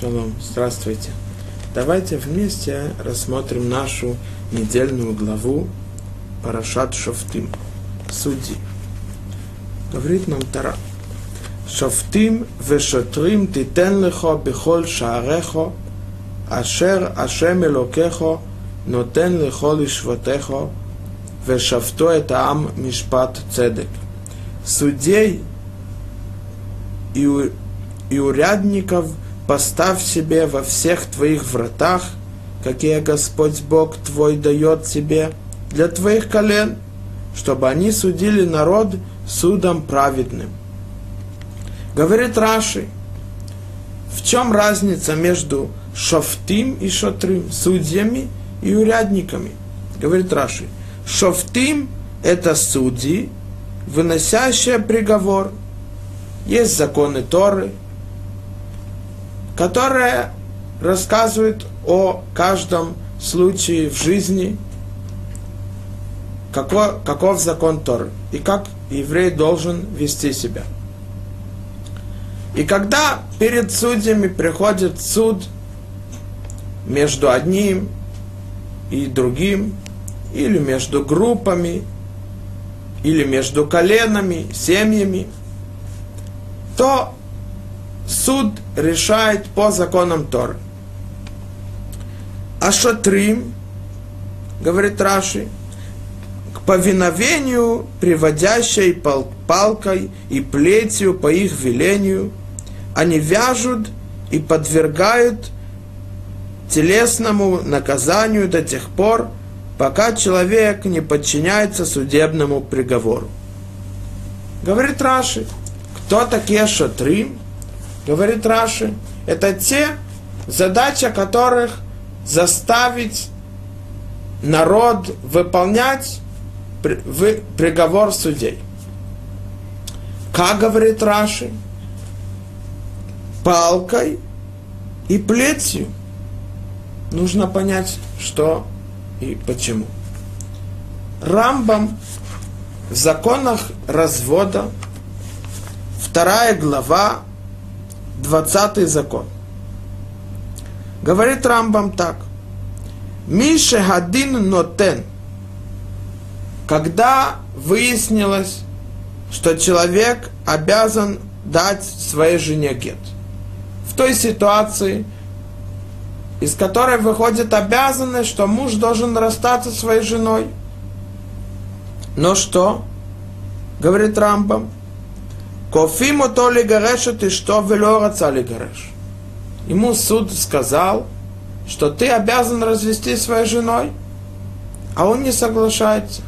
Шалом, здравствуйте. Давайте вместе рассмотрим нашу недельную главу Парашат Шофтим. Судьи. Говорит нам Тара. Шофтим вешотрим титен лехо бихол шаарехо, ашер ашем элокехо, нотен лехо лишвотехо, вешафто это ам мишпат цедек. Судей и, у, и урядников – поставь себе во всех твоих вратах, какие Господь Бог твой дает тебе, для твоих колен, чтобы они судили народ судом праведным. Говорит Раши, в чем разница между шофтим и шотрим, судьями и урядниками? Говорит Раши, шофтим – это судьи, выносящие приговор. Есть законы Торы, которые рассказывают о каждом случае в жизни, каков, каков закон Торы и как еврей должен вести себя. И когда перед судьями приходит суд между одним и другим, или между группами, или между коленами, семьями, то суд решает по законам Торы. А шатрим, говорит Раши, к повиновению, приводящей пал палкой и плетью по их велению, они вяжут и подвергают телесному наказанию до тех пор, пока человек не подчиняется судебному приговору. Говорит Раши, кто такие шатры? Говорит Раши, это те, задача которых заставить народ выполнять приговор судей. Как говорит Раши? Палкой и плетью. Нужно понять, что и почему. Рамбам в законах развода, вторая глава, 20 закон. Говорит Рамбам так. Мише Хадин Нотен. Когда выяснилось, что человек обязан дать своей жене гет. В той ситуации, из которой выходит обязанность, что муж должен расстаться своей женой. Но что? Говорит Рамбам. Кофиму то ли горешет и что вело раца ли гореш. Ему суд сказал, что ты обязан развести своей женой, а он не соглашается.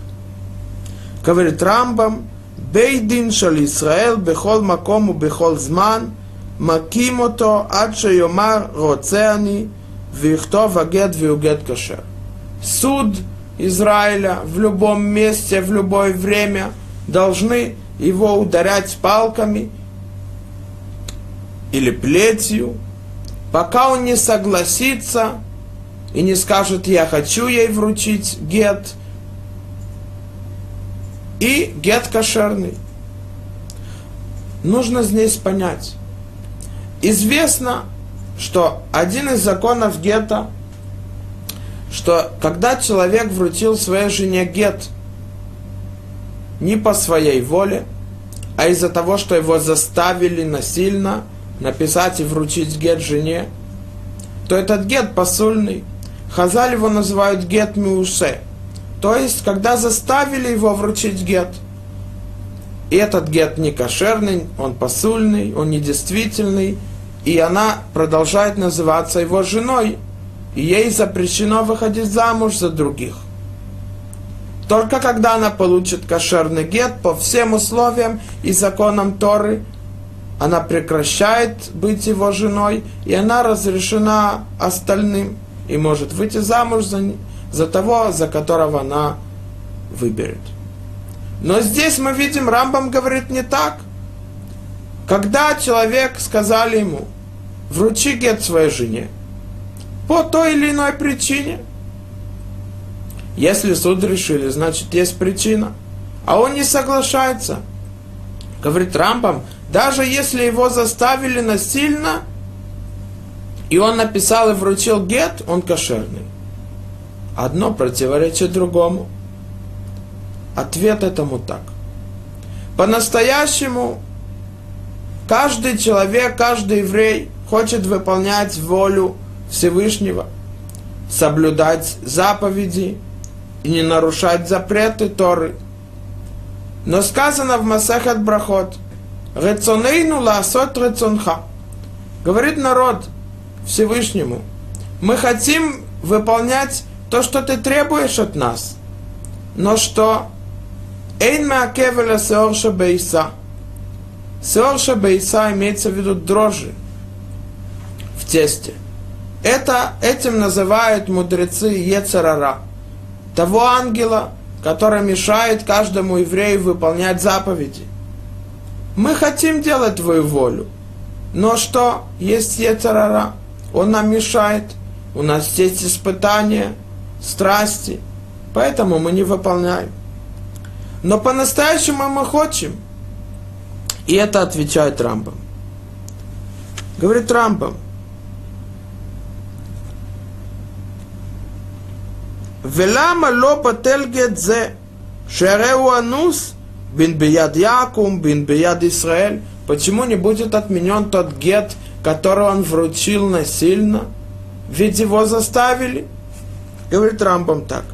Говорит Рамбам, Бейдин шал Исраэл бехол макому бехол зман, маким ото ад шейомар роцеани, вихтов агет виугет кашер. Суд Израиля в любом месте, в любое время должны его ударять палками или плетью, пока он не согласится и не скажет, я хочу ей вручить гет, и гет кошерный. Нужно здесь понять. Известно, что один из законов гета, что когда человек вручил своей жене гет – не по своей воле, а из-за того, что его заставили насильно написать и вручить гет жене, то этот гет посульный. Хазаль его называют гет миуше. То есть, когда заставили его вручить гет. И этот гет не кошерный, он посульный, он недействительный, и она продолжает называться его женой, и ей запрещено выходить замуж за других. Только когда она получит кошерный гет по всем условиям и законам Торы, она прекращает быть его женой, и она разрешена остальным, и может выйти замуж за, за того, за которого она выберет. Но здесь мы видим, Рамбам говорит не так. Когда человек сказали ему, вручи гет своей жене, по той или иной причине – если суд решили, значит есть причина. А он не соглашается. Говорит Рамбам, даже если его заставили насильно, и он написал и вручил гет, он кошерный. Одно противоречит другому. Ответ этому так. По-настоящему каждый человек, каждый еврей хочет выполнять волю Всевышнего, соблюдать заповеди и не нарушать запреты Торы. Но сказано в Масахат Брахот, «Рецонейну ласот рецонха». Говорит народ Всевышнему, мы хотим выполнять то, что ты требуешь от нас. Но что? Эйн маакевеля сеорша бейса. Сеорша бейса имеется в виду дрожжи в тесте. Это, этим называют мудрецы Ецарара. Того ангела, который мешает каждому еврею выполнять заповеди. Мы хотим делать твою волю. Но что? Есть Ецарара. Он нам мешает. У нас есть испытания, страсти. Поэтому мы не выполняем. Но по-настоящему мы хотим. И это отвечает Рамбам. Говорит Рамбам. Велама ло батель гетзе, шереу анус, бин бияд Якум, бин бияд Исраэль. Почему не будет отменен тот гет, который он вручил насильно? Ведь его заставили. Говорит Рамбам так.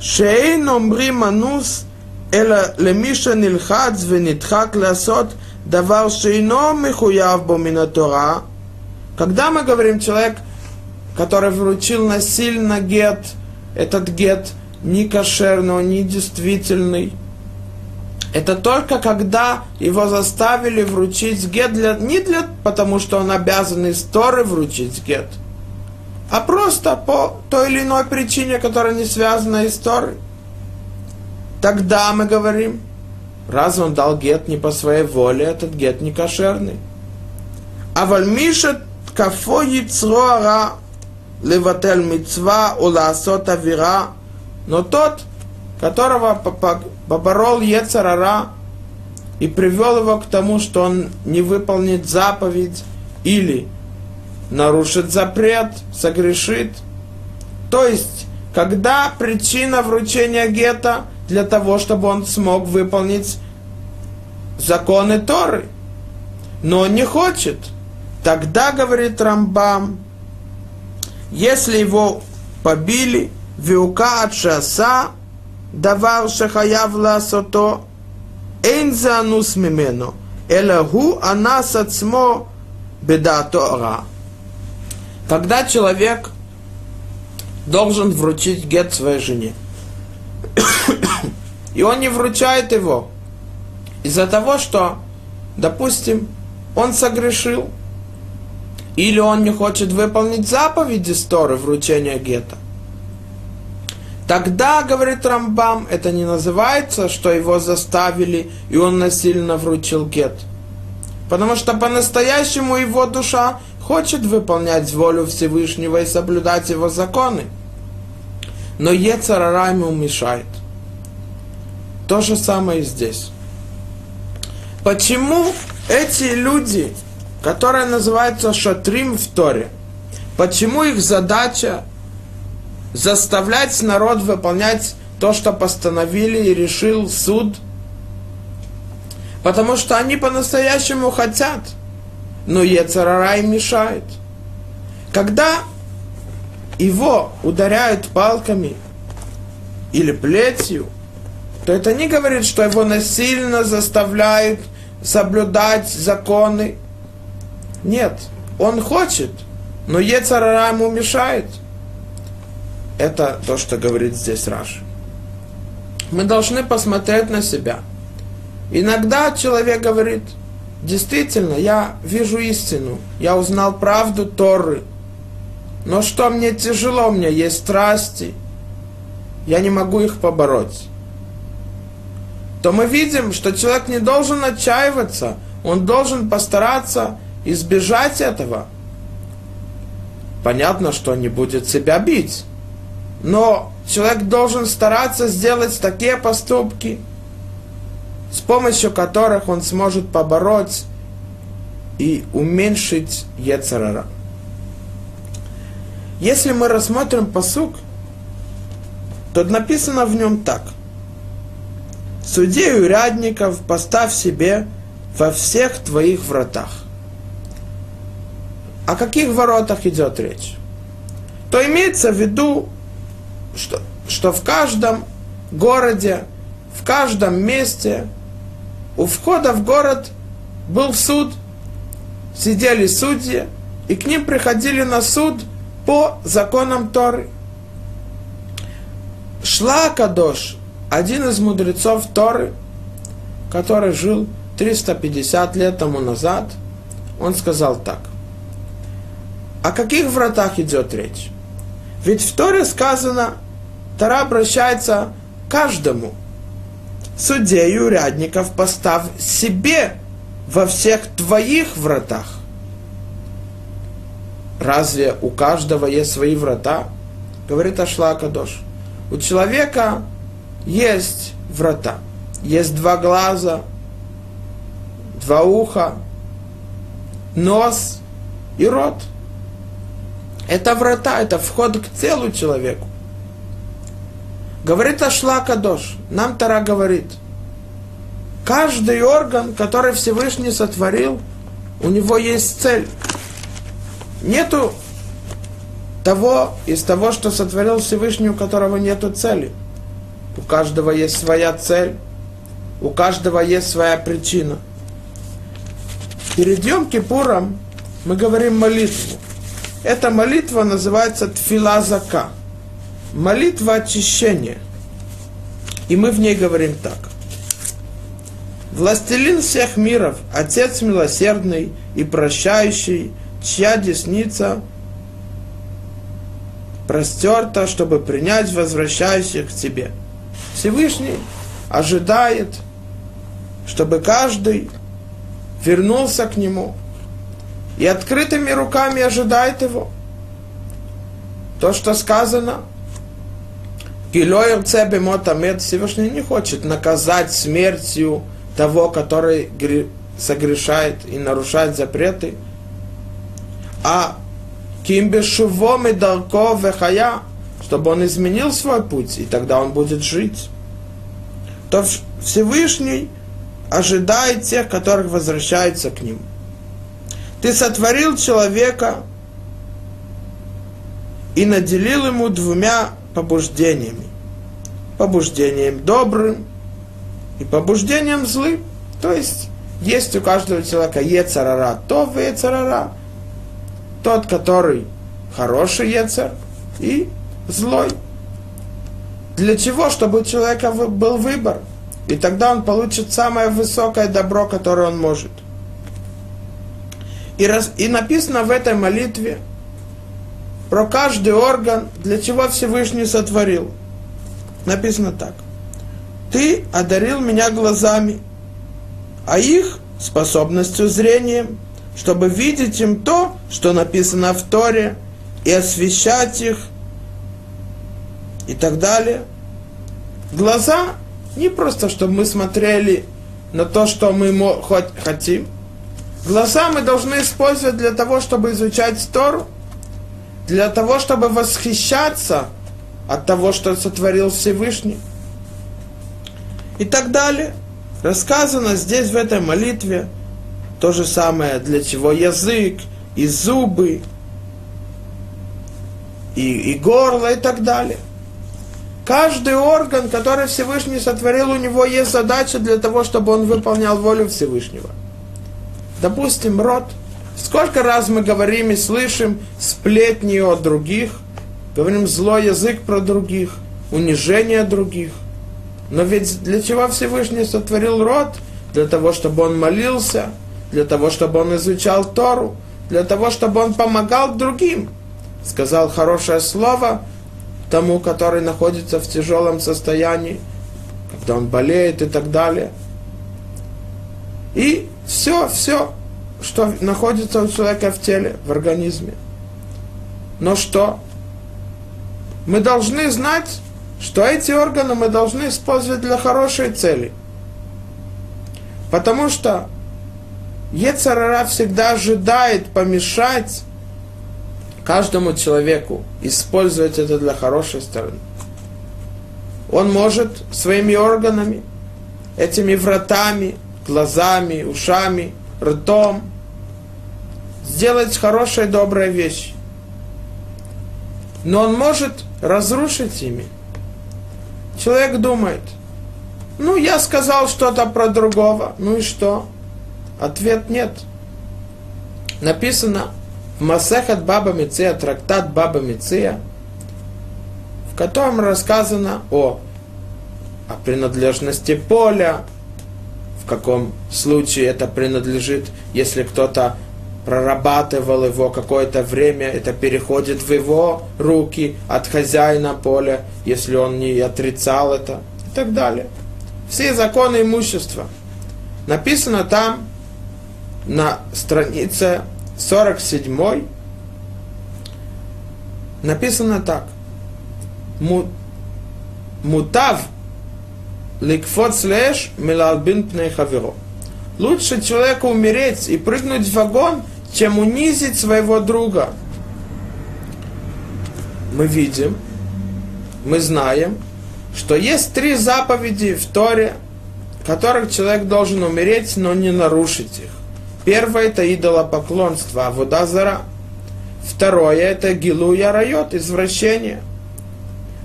Шейн омрим анус, эла лемиша нилхадз венитхак ласот, давар шейно михуяв бо Когда мы говорим человек, который вручил насильно гет, этот гет не кошерный, он не действительный. Это только когда его заставили вручить гет для, не для, потому что он обязан из Торы вручить гет, а просто по той или иной причине, которая не связана с Торой. Тогда мы говорим, раз он дал гет не по своей воле, этот гет не кошерный. А вальмиша кафо яцроара леватель мецва уласот авира, но тот, которого поборол Ецарара и привел его к тому, что он не выполнит заповедь или нарушит запрет, согрешит. То есть, когда причина вручения гета для того, чтобы он смог выполнить законы Торы, но он не хочет, тогда, говорит Рамбам, если его побили, вилка от шаса, давар шахаяв ласото, эйн за анус мимену, элагу анас ацмо беда тора. Когда человек должен вручить гет своей жене, и он не вручает его из-за того, что, допустим, он согрешил – или он не хочет выполнить заповеди Сторы вручения гета, Тогда, говорит Рамбам, это не называется, что его заставили, и он насильно вручил гет. Потому что по-настоящему его душа хочет выполнять волю Всевышнего и соблюдать его законы. Но Ецарара ему мешает. То же самое и здесь. Почему эти люди, которые называются шатрим в Торе, почему их задача заставлять народ выполнять то, что постановили и решил суд, потому что они по-настоящему хотят, но Ецарара им мешает. Когда его ударяют палками или плетью, то это не говорит, что его насильно заставляют соблюдать законы. Нет, он хочет, но Ецарара ему мешает – это то, что говорит здесь Раш. Мы должны посмотреть на себя. Иногда человек говорит, действительно, я вижу истину, я узнал правду Торы, но что мне тяжело, у меня есть страсти, я не могу их побороть. То мы видим, что человек не должен отчаиваться, он должен постараться избежать этого. Понятно, что не будет себя бить но человек должен стараться сделать такие поступки, с помощью которых он сможет побороть и уменьшить Ецарара. Если мы рассмотрим посук, то написано в нем так. Судей урядников поставь себе во всех твоих вратах. О каких воротах идет речь? То имеется в виду, что, что в каждом городе, в каждом месте у входа в город был суд, сидели судьи, и к ним приходили на суд по законам Торы. Шла Кадош, один из мудрецов Торы, который жил 350 лет тому назад, он сказал так. О каких вратах идет речь? Ведь в Торе сказано, Тора обращается к каждому. Судей и урядников поставь себе во всех твоих вратах. Разве у каждого есть свои врата? Говорит Ашла Кадош. У человека есть врата. Есть два глаза, два уха, нос и рот. Это врата, это вход к телу человеку. Говорит Ашла Кадош, нам Тара говорит, каждый орган, который Всевышний сотворил, у него есть цель. Нету того, из того, что сотворил Всевышний, у которого нету цели. У каждого есть своя цель, у каждого есть своя причина. Перед Йом Кипуром мы говорим молитву. Эта молитва называется Тфилазака. Молитва очищения. И мы в ней говорим так. Властелин всех миров, Отец милосердный и прощающий, чья десница простерта, чтобы принять возвращающих к тебе. Всевышний ожидает, чтобы каждый вернулся к нему и открытыми руками ожидает его. То, что сказано, Гилоер Цебемотамед Всевышний не хочет наказать смертью того, который согрешает и нарушает запреты, а Кимбешувом и Дарко Вехая, чтобы он изменил свой путь, и тогда он будет жить. То Всевышний ожидает тех, которых возвращаются к нему. Ты сотворил человека и наделил ему двумя побуждениями. Побуждением добрым и побуждением злым. То есть есть у каждого человека ецарара, то в ецарара. Тот, который хороший ецар и злой. Для чего? Чтобы у человека был выбор. И тогда он получит самое высокое добро, которое он может. И, раз, и написано в этой молитве про каждый орган, для чего Всевышний сотворил. Написано так. Ты одарил меня глазами, а их способностью зрения, чтобы видеть им то, что написано в Торе, и освещать их, и так далее. Глаза не просто, чтобы мы смотрели на то, что мы хоть хотим. Глаза мы должны использовать для того, чтобы изучать Тору, для того, чтобы восхищаться от того, что сотворил Всевышний. И так далее. Рассказано здесь, в этой молитве, то же самое, для чего язык, и зубы, и, и горло, и так далее. Каждый орган, который Всевышний сотворил, у него есть задача для того, чтобы он выполнял волю Всевышнего. Допустим, рот. Сколько раз мы говорим и слышим сплетни о других, говорим злой язык про других, унижение других. Но ведь для чего Всевышний сотворил рот? Для того, чтобы он молился, для того, чтобы он изучал Тору, для того, чтобы он помогал другим. Сказал хорошее слово – тому, который находится в тяжелом состоянии, когда он болеет и так далее. И все, все, что находится у человека в теле, в организме. Но что? Мы должны знать, что эти органы мы должны использовать для хорошей цели. Потому что Ецарара всегда ожидает помешать каждому человеку использовать это для хорошей стороны. Он может своими органами, этими вратами, глазами, ушами, ртом сделать хорошие, добрые вещи. Но он может разрушить ими. Человек думает, ну, я сказал что-то про другого, ну и что? Ответ нет. Написано в Масехат Баба Миция, трактат Баба Миция, в котором рассказано о, о принадлежности поля, в каком случае это принадлежит, если кто-то прорабатывал его какое-то время, это переходит в его руки от хозяина поля, если он не отрицал это и так далее. Все законы имущества. Написано там на странице 47 написано так. Мутав ликфот слэш милалбин пней хаверо. Лучше человеку умереть и прыгнуть в огонь, чем унизить своего друга. Мы видим, мы знаем, что есть три заповеди в Торе, которых человек должен умереть, но не нарушить их. Первое это идолопоклонство, а вода зара. Второе это гилу ярайот, извращение.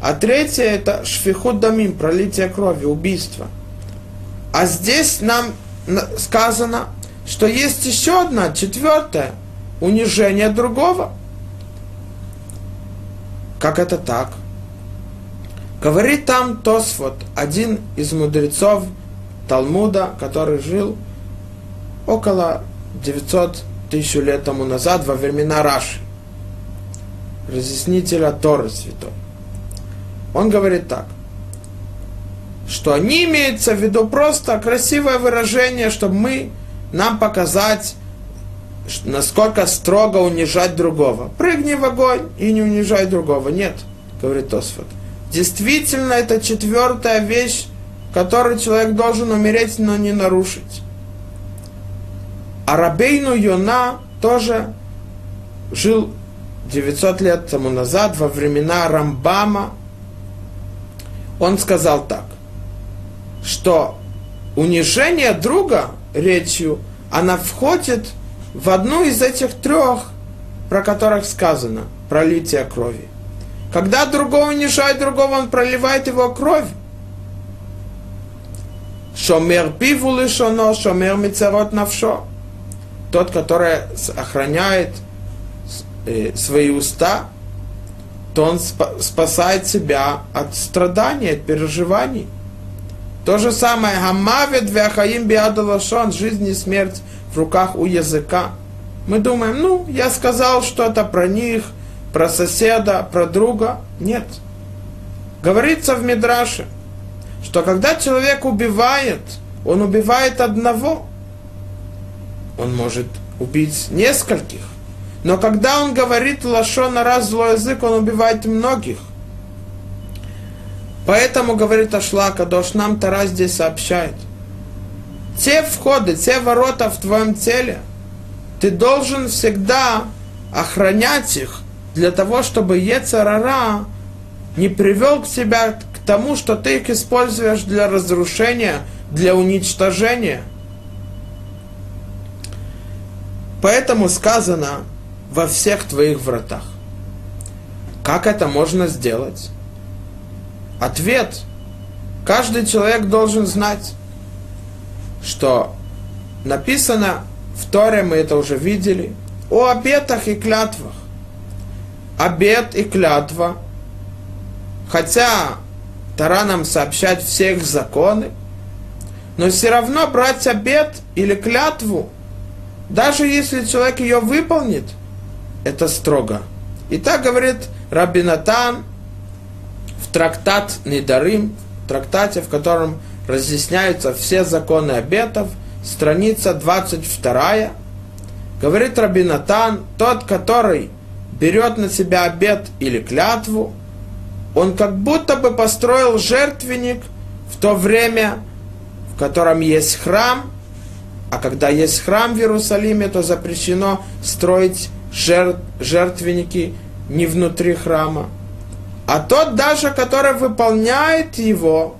А третье это шфихут дамим, пролитие крови, убийство. А здесь нам сказано, что есть еще одна, четвертая, унижение другого. Как это так? Говорит там Тосфот, один из мудрецов Талмуда, который жил около 900 тысяч лет тому назад, во времена Раши, разъяснителя Торы Святой. Он говорит так, что не имеется в виду просто красивое выражение, чтобы мы, нам показать, насколько строго унижать другого. Прыгни в огонь и не унижай другого. Нет, говорит Тосфот. Действительно, это четвертая вещь, которую человек должен умереть, но не нарушить. А Рабейну тоже жил 900 лет тому назад, во времена Рамбама. Он сказал так, что унижение друга речью, она входит в одну из этих трех, про которых сказано, пролитие крови. Когда другого унижает другого, он проливает его кровь. Шомер пиву лишоно, шомер мицарот навшо тот, который охраняет э, свои уста, то он спасает себя от страданий, от переживаний. То же самое, гамавит вяхаим биадалашон, жизнь и смерть в руках у языка. Мы думаем, ну, я сказал что-то про них, про соседа, про друга. Нет. Говорится в Мидраше, что когда человек убивает, он убивает одного – он может убить нескольких. Но когда он говорит лошона раз злой язык, он убивает многих. Поэтому, говорит Ашла Кадош, нам Тара здесь сообщает. Те входы, те ворота в твоем теле, ты должен всегда охранять их для того, чтобы Ецарара не привел к себя к тому, что ты их используешь для разрушения, для уничтожения – Поэтому сказано во всех твоих вратах. Как это можно сделать? Ответ. Каждый человек должен знать, что написано в Торе, мы это уже видели, о обетах и клятвах. Обет и клятва, хотя Тара нам сообщает всех законы, но все равно брать обет или клятву – даже если человек ее выполнит, это строго. И так говорит Рабинатан в трактат Недарим, трактате, в котором разъясняются все законы обетов, страница 22, говорит Рабинатан, тот, который берет на себя обет или клятву, он как будто бы построил жертвенник в то время, в котором есть храм – а когда есть храм в Иерусалиме, то запрещено строить жертв, жертвенники не внутри храма, а тот даже, который выполняет его,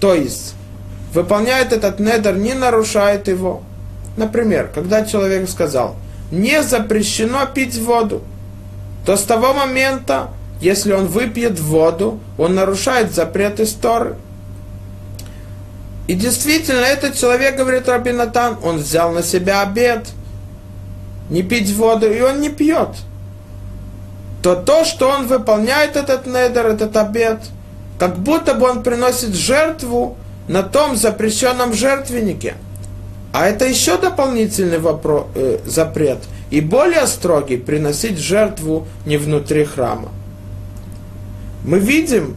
то есть выполняет этот недер, не нарушает его. Например, когда человек сказал, не запрещено пить воду, то с того момента, если он выпьет воду, он нарушает запрет истории. И действительно, этот человек, говорит Рабинатан, он взял на себя обед, не пить воду, и он не пьет. То то, что он выполняет этот недер, этот обед, как будто бы он приносит жертву на том запрещенном жертвеннике. А это еще дополнительный вопрос, э, запрет. И более строгий приносить жертву не внутри храма. Мы видим,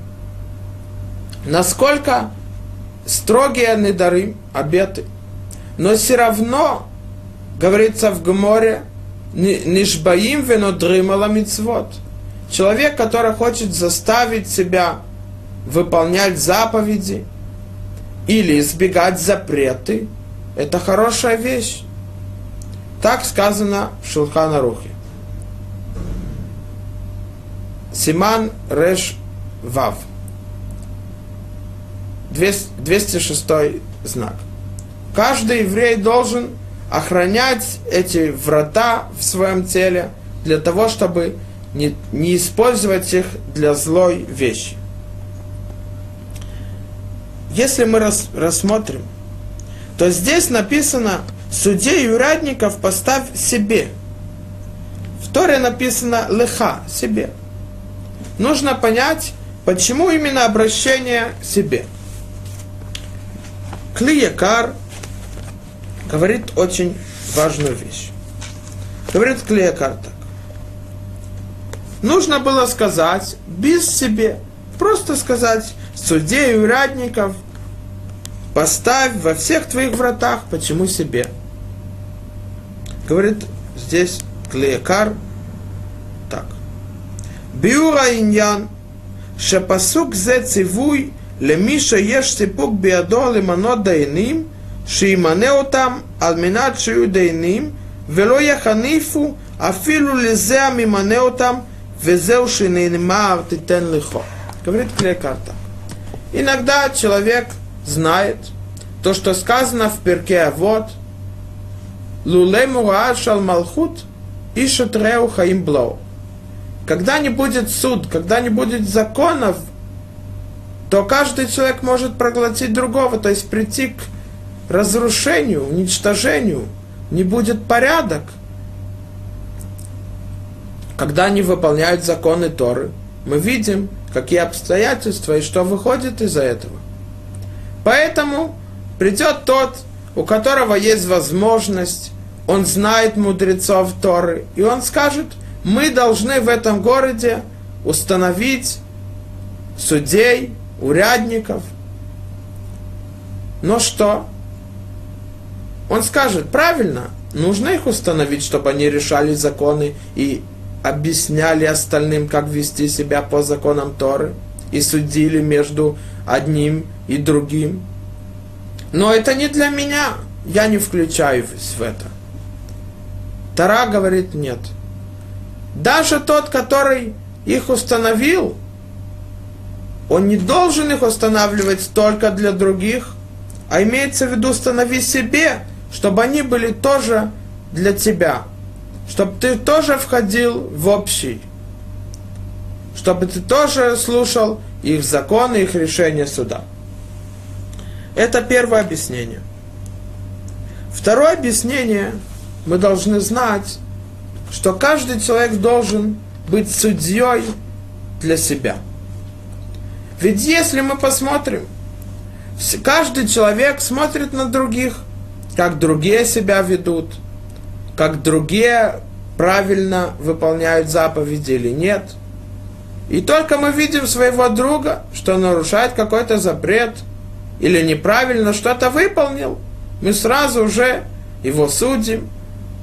насколько строгие недары, обеты. Но все равно, говорится в Гморе, нишбаим венодримала мицвод. Человек, который хочет заставить себя выполнять заповеди или избегать запреты, это хорошая вещь. Так сказано в Шулхана Рухе. Симан Реш Вав. 206 знак. Каждый еврей должен охранять эти врата в своем теле для того, чтобы не, не использовать их для злой вещи. Если мы рас, рассмотрим, то здесь написано «Судей и урядников поставь себе». В Торе написано «Леха» – себе. Нужно понять, почему именно обращение себе – Клиякар говорит очень важную вещь. Говорит Клеякар так. Нужно было сказать без себе, просто сказать судей и урадников, поставь во всех твоих вратах, почему себе. Говорит здесь Клеякар так. Биура иньян, шапасук зе цивуй, лемиша еш сипук биадо лимано дайним – Шиманеотам Алминат Шиудейним Вело Яханифу Афилу Лизе Миманеотам Везеу Шинейнмар Титен Лихо. Говорит Клейкарта. Иногда человек знает то, что сказано в перке вот Лулей Мураад Малхут и Шатреу Хаим Когда не будет суд, когда не будет законов, то каждый человек может проглотить другого, то есть прийти к разрушению, уничтожению, не будет порядок. Когда они выполняют законы Торы, мы видим, какие обстоятельства и что выходит из-за этого. Поэтому придет тот, у которого есть возможность, он знает мудрецов Торы, и он скажет, мы должны в этом городе установить судей, урядников. Но что? Он скажет, правильно, нужно их установить, чтобы они решали законы и объясняли остальным, как вести себя по законам Торы, и судили между одним и другим. Но это не для меня, я не включаюсь в это. Тара говорит нет. Даже тот, который их установил, он не должен их устанавливать только для других, а имеется в виду установи себе, чтобы они были тоже для тебя, чтобы ты тоже входил в общий, чтобы ты тоже слушал их законы, их решения суда. Это первое объяснение. Второе объяснение, мы должны знать, что каждый человек должен быть судьей для себя – ведь если мы посмотрим, каждый человек смотрит на других, как другие себя ведут, как другие правильно выполняют заповеди или нет. И только мы видим своего друга, что нарушает какой-то запрет или неправильно что-то выполнил, мы сразу уже его судим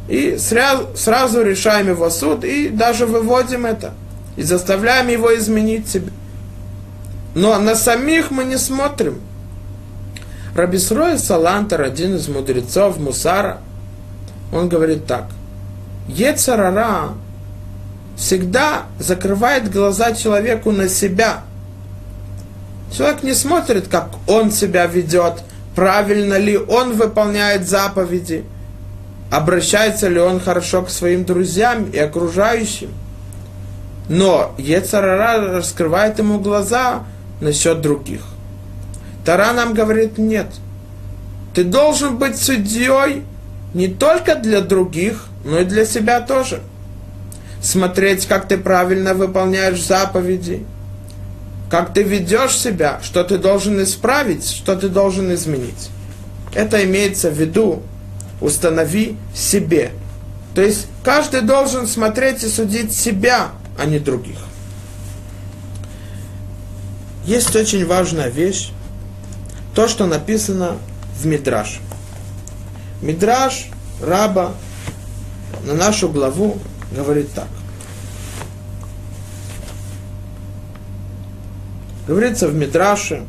и сразу, сразу решаем его суд и даже выводим это и заставляем его изменить себя. Но на самих мы не смотрим. Рабисрой Салантер, один из мудрецов Мусара, он говорит так. Ецарара всегда закрывает глаза человеку на себя. Человек не смотрит, как он себя ведет, правильно ли он выполняет заповеди, обращается ли он хорошо к своим друзьям и окружающим. Но Ецарара раскрывает ему глаза насчет других. Тара нам говорит нет. Ты должен быть судьей не только для других, но и для себя тоже. Смотреть, как ты правильно выполняешь заповеди, как ты ведешь себя, что ты должен исправить, что ты должен изменить. Это имеется в виду, установи себе. То есть каждый должен смотреть и судить себя, а не других. Есть очень важная вещь, то, что написано в Мидраш. Мидраш раба на нашу главу говорит так. Говорится в Мидраше,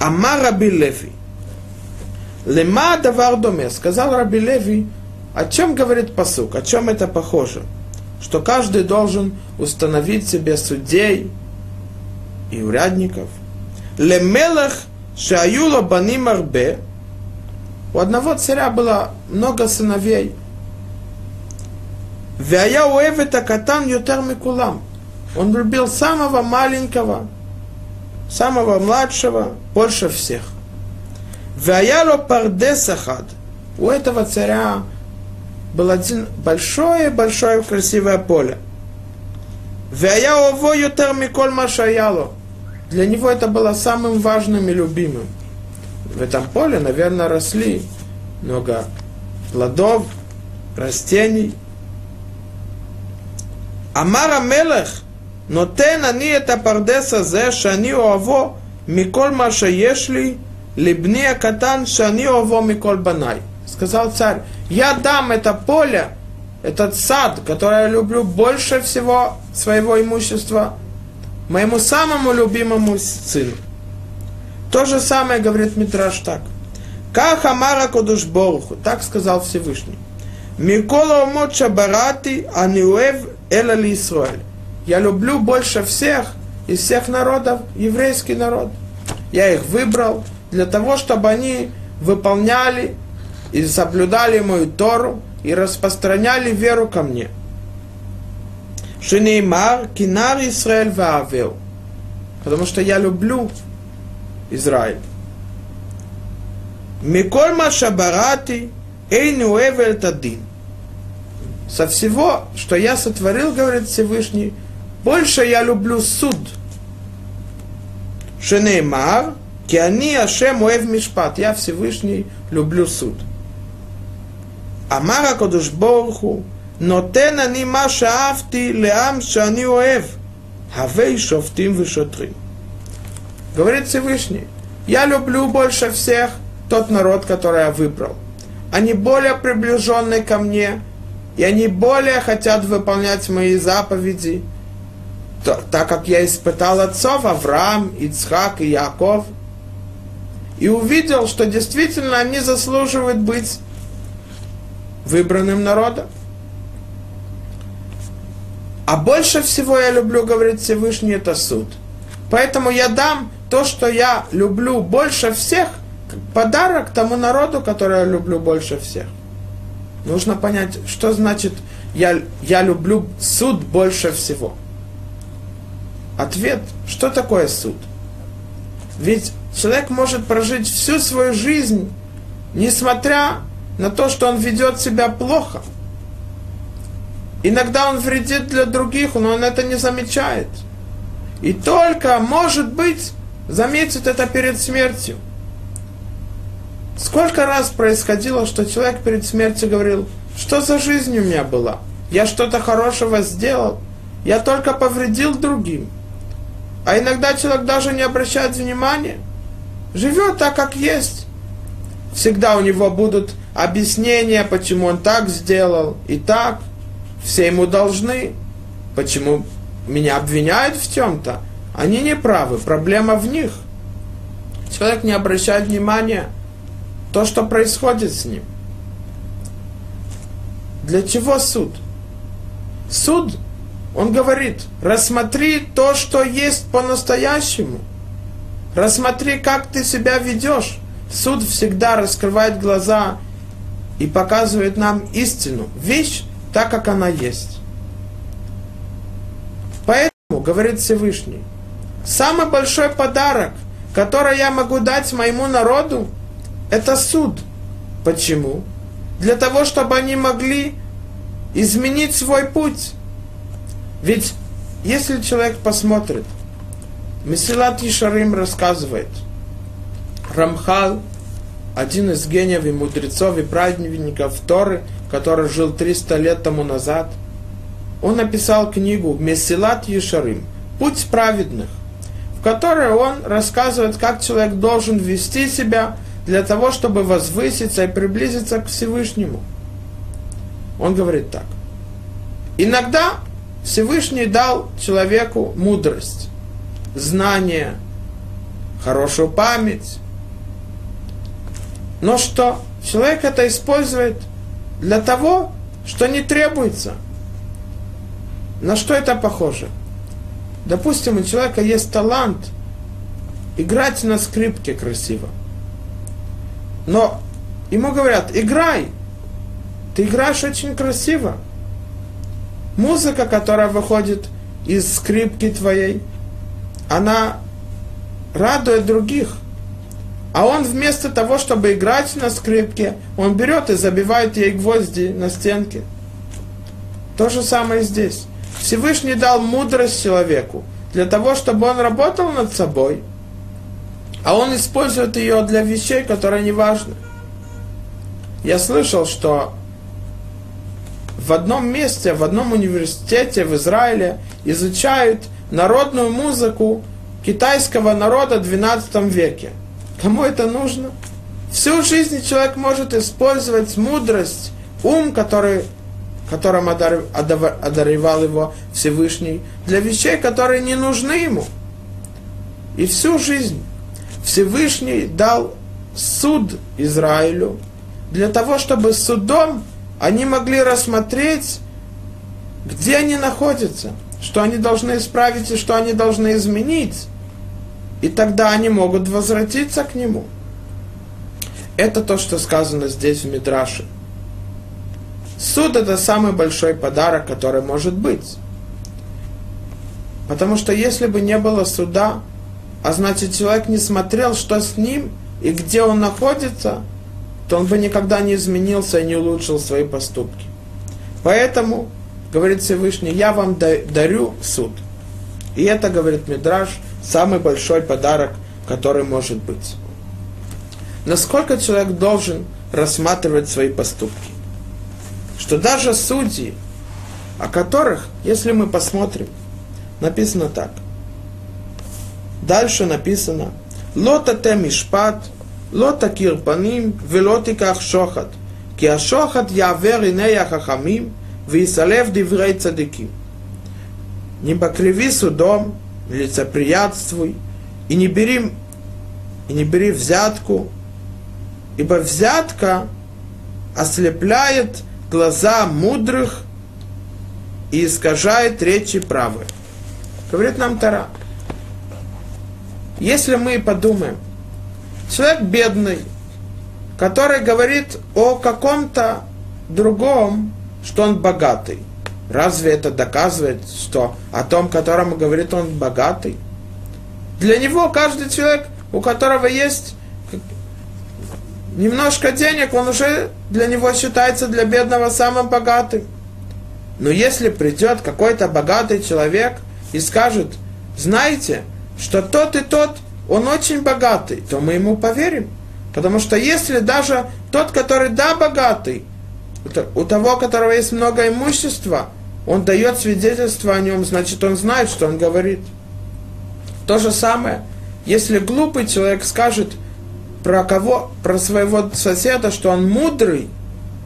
Амар Раби Леви. Лема давар доме. Сказал Раби Леви, о чем говорит посук, о чем это похоже? Что каждый должен установить себе судей и урядников. Лемелах шаюла баним арбе. У одного царя было много сыновей. Вяя уэвета катан ютер микулам. Он любил самого маленького, самого младшего, больше всех. Ваяло пардесахад. У этого царя было один большое-большое красивое поле. Вая ово ютер миколь машаяло. Для него это было самым важным и любимым. В этом поле, наверное, росли много плодов, растений. Амара Мелех, но те, на ней, это пардеса зе, шани оаво, миколь маша ешли, либни акатан, шани оаво миколь банай. Сказал царь, я дам это поле, этот сад, который я люблю больше всего своего имущества – моему самому любимому сыну. То же самое говорит Митраш так. Как Амара Кодуш Боруху, так сказал Всевышний. Микола Умот Барати Аниуев Эла Исраэль я люблю больше всех из всех народов еврейский народ. Я их выбрал для того, чтобы они выполняли и соблюдали мою Тору и распространяли веру ко мне. Шинеймар, Кинар Исраэль Ваавел. Потому что я люблю Израиль. Микольма Шабарати, Эйну Эвель Тадин. Со всего, что я сотворил, говорит Всевышний, больше я люблю суд. Шинеймар, Киани Ашем Уэв Мишпат. Я Всевышний люблю суд. Амара Кодушборху, נותן אני מה שאהבתי לעם שאני אוהב, הווי шофтим ושוטרים. Говорит Всевышний, я люблю больше всех тот народ, который я выбрал. Они более приближенные ко мне, и они более хотят выполнять мои заповеди, так как я испытал отцов Авраам, Ицхак и Яков, и увидел, что действительно они заслуживают быть выбранным народом. А больше всего я люблю, говорит Всевышний, это суд. Поэтому я дам то, что я люблю больше всех, подарок тому народу, который я люблю больше всех. Нужно понять, что значит я, я люблю суд больше всего. Ответ, что такое суд? Ведь человек может прожить всю свою жизнь, несмотря на то, что он ведет себя плохо. Иногда он вредит для других, но он это не замечает. И только, может быть, заметит это перед смертью. Сколько раз происходило, что человек перед смертью говорил, что за жизнь у меня была? Я что-то хорошего сделал, я только повредил другим. А иногда человек даже не обращает внимания. Живет так, как есть. Всегда у него будут объяснения, почему он так сделал и так. Все ему должны. Почему меня обвиняют в чем-то? Они не правы, проблема в них. Человек не обращает внимания то, что происходит с ним. Для чего суд? Суд, он говорит, рассмотри то, что есть по-настоящему. Рассмотри, как ты себя ведешь. Суд всегда раскрывает глаза и показывает нам истину, вещь так, как она есть. Поэтому, говорит Всевышний, самый большой подарок, который я могу дать моему народу, это суд. Почему? Для того, чтобы они могли изменить свой путь. Ведь если человек посмотрит, Месилат Ишарим рассказывает, Рамхал, один из гениев и мудрецов и праведников Торы, который жил 300 лет тому назад, он написал книгу Месилат Ешарим, Путь праведных, в которой он рассказывает, как человек должен вести себя для того, чтобы возвыситься и приблизиться к Всевышнему. Он говорит так. Иногда Всевышний дал человеку мудрость, знание, хорошую память. Но что? Человек это использует для того, что не требуется. На что это похоже? Допустим, у человека есть талант играть на скрипке красиво. Но ему говорят, играй, ты играешь очень красиво. Музыка, которая выходит из скрипки твоей, она радует других. А он вместо того, чтобы играть на скрипке, он берет и забивает ей гвозди на стенке. То же самое здесь. Всевышний дал мудрость человеку для того, чтобы он работал над собой, а он использует ее для вещей, которые не важны. Я слышал, что в одном месте, в одном университете в Израиле изучают народную музыку китайского народа в XII веке. Кому это нужно? Всю жизнь человек может использовать мудрость, ум, который, которым одаревал его Всевышний, для вещей, которые не нужны ему. И всю жизнь Всевышний дал суд Израилю для того, чтобы судом они могли рассмотреть, где они находятся, что они должны исправить и что они должны изменить. И тогда они могут возвратиться к нему. Это то, что сказано здесь в Мидраше. Суд это самый большой подарок, который может быть. Потому что если бы не было суда, а значит человек не смотрел, что с ним и где он находится, то он бы никогда не изменился и не улучшил свои поступки. Поэтому, говорит Всевышний, я вам дарю суд. И это, говорит Мидраш, Самый большой подарок, который может быть. Насколько человек должен рассматривать свои поступки? Что даже судьи, о которых, если мы посмотрим, написано так. Дальше написано «Лота те мишпат, лота кирпаним, велотиках шохат, ки ашохат явер инея хахамим, висалев диврей цадиким». Не покриви судом, лицеприятствуй, и не бери, и не бери взятку, ибо взятка ослепляет глаза мудрых и искажает речи правы. Говорит нам Тара. Если мы подумаем, человек бедный, который говорит о каком-то другом, что он богатый. Разве это доказывает, что о том, которому говорит он богатый? Для него каждый человек, у которого есть немножко денег, он уже для него считается для бедного самым богатым. Но если придет какой-то богатый человек и скажет, знаете, что тот и тот он очень богатый, то мы ему поверим. Потому что если даже тот, который да, богатый, у того, у которого есть много имущества, он дает свидетельство о нем, значит, он знает, что он говорит. То же самое, если глупый человек скажет про кого, про своего соседа, что он мудрый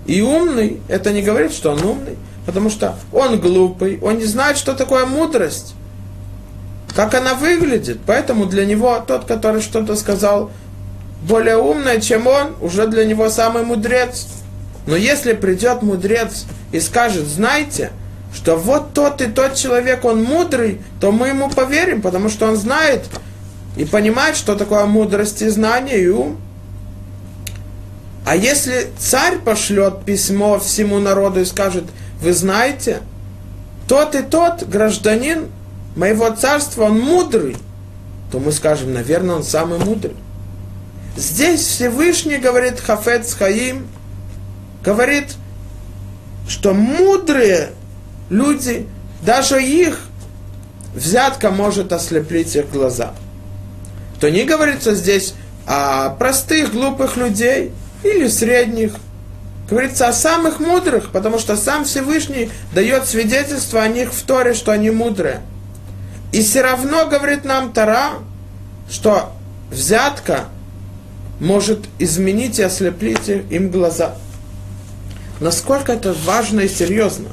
и умный, это не говорит, что он умный, потому что он глупый, он не знает, что такое мудрость как она выглядит. Поэтому для него тот, который что-то сказал более умное, чем он, уже для него самый мудрец. Но если придет мудрец и скажет, знаете, что вот тот и тот человек, он мудрый, то мы ему поверим, потому что он знает и понимает, что такое мудрость и знание и ум. А если царь пошлет письмо всему народу и скажет, вы знаете, тот и тот гражданин моего царства, он мудрый, то мы скажем, наверное, он самый мудрый. Здесь Всевышний говорит Хафец Хаим, говорит, что мудрые люди, даже их взятка может ослепить их глаза. То не говорится здесь о простых, глупых людей или средних. Говорится о самых мудрых, потому что сам Всевышний дает свидетельство о них в Торе, что они мудрые. И все равно, говорит нам Тара, что взятка может изменить и ослепить им глаза. Насколько это важно и серьезно.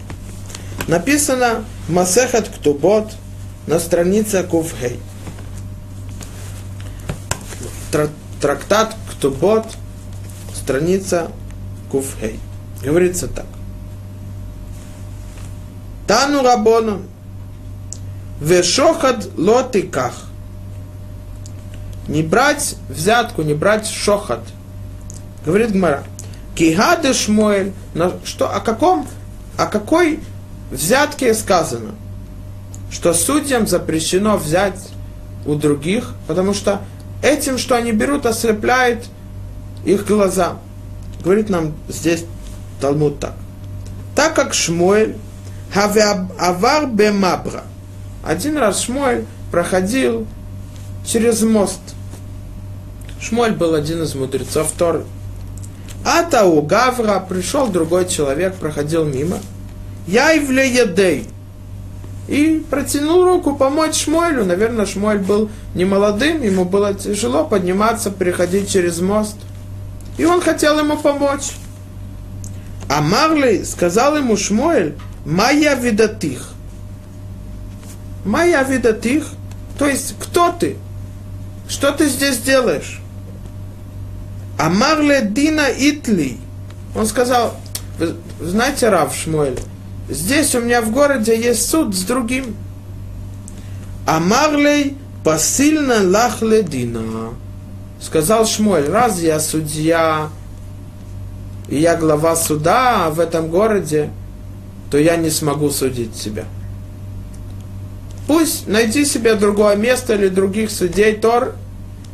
Написано Масехат Ктубот на странице Кувхей. Трактат Ктубот, страница Кувхей. Говорится так. Тану Рабону Вешохад лотиках. Не брать взятку, не брать шохад. Говорит Гмара. Кигады Шмуэль. Что, о каком, о какой взятке сказано? Что судьям запрещено взять у других, потому что этим, что они берут, ослепляет их глаза. Говорит нам здесь Талмуд так. Так как Шмуэль авар бемабра. Один раз Шмуэль проходил через мост. Шмуэль был один из мудрецов Торы. А у Гавра пришел другой человек, проходил мимо. Я явле едей. И протянул руку помочь Шмуэлю. Наверное, Шмуэль был не молодым, ему было тяжело подниматься, переходить через мост. И он хотел ему помочь. А Марли сказал ему Шмуэль, моя видатых. Моя видатых, то есть кто ты? Что ты здесь делаешь? Амарле Дина Итли. Он сказал, знаете, Рав Шмуэль, здесь у меня в городе есть суд с другим. Амарлей посильно лахле Дина. Сказал Шмуэль, раз я судья, и я глава суда в этом городе, то я не смогу судить тебя. Пусть найди себе другое место или других судей Тор,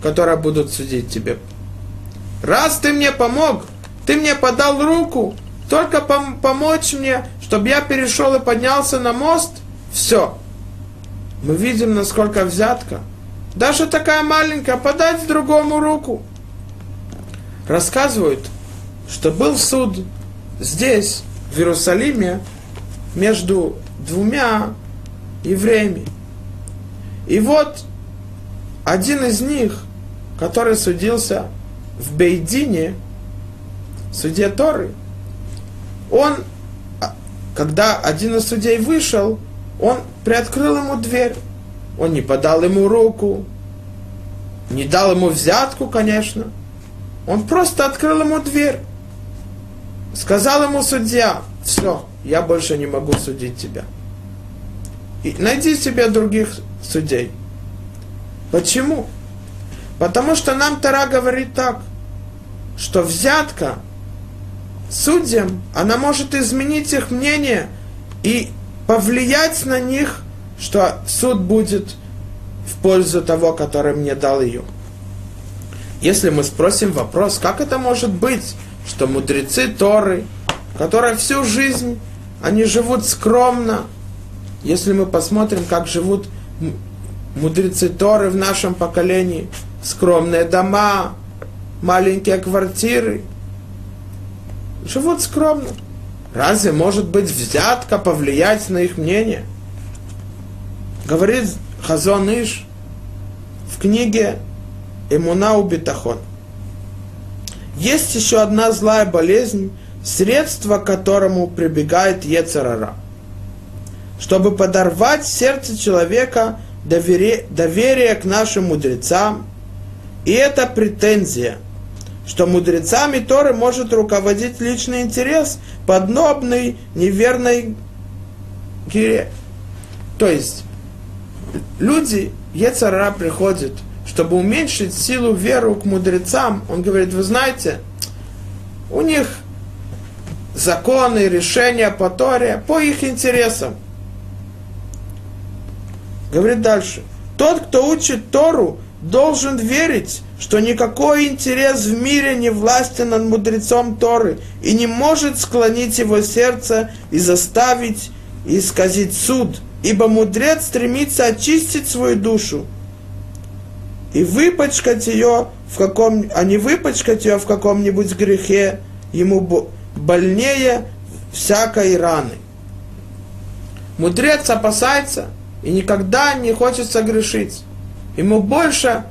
которые будут судить тебе. Раз ты мне помог, ты мне подал руку, только пом- помочь мне, чтобы я перешел и поднялся на мост, все. Мы видим, насколько взятка. Даже такая маленькая, подать другому руку. Рассказывают, что был суд здесь, в Иерусалиме, между двумя евреями. И вот один из них, который судился в Бейдине, суде Торы, он, когда один из судей вышел, он приоткрыл ему дверь. Он не подал ему руку, не дал ему взятку, конечно. Он просто открыл ему дверь. Сказал ему судья, все, я больше не могу судить тебя. И найди себе других судей. Почему? Потому что нам Тара говорит так, что взятка судьям, она может изменить их мнение и повлиять на них, что суд будет в пользу того, который мне дал ее. Если мы спросим вопрос, как это может быть, что мудрецы Торы, которые всю жизнь, они живут скромно, если мы посмотрим, как живут мудрецы Торы в нашем поколении, скромные дома, маленькие квартиры, живут скромно. Разве может быть взятка повлиять на их мнение? Говорит Хазон Иш в книге Эмуна Битахон. Есть еще одна злая болезнь, средство к которому прибегает Ецарара – чтобы подорвать сердце человека доверие, доверие к нашим мудрецам. И это претензия, что мудрецами Торы может руководить личный интерес, подобный неверной гире. То есть, люди, Ецара приходит, чтобы уменьшить силу веру к мудрецам. Он говорит, вы знаете, у них законы, решения по Торе, по их интересам. Говорит дальше. Тот, кто учит Тору, должен верить, что никакой интерес в мире не властен над мудрецом Торы и не может склонить его сердце и заставить исказить суд, ибо мудрец стремится очистить свою душу и выпачкать ее в каком, а не выпачкать ее в каком-нибудь грехе, ему больнее всякой раны. Мудрец опасается и никогда не хочет согрешить. Ему больше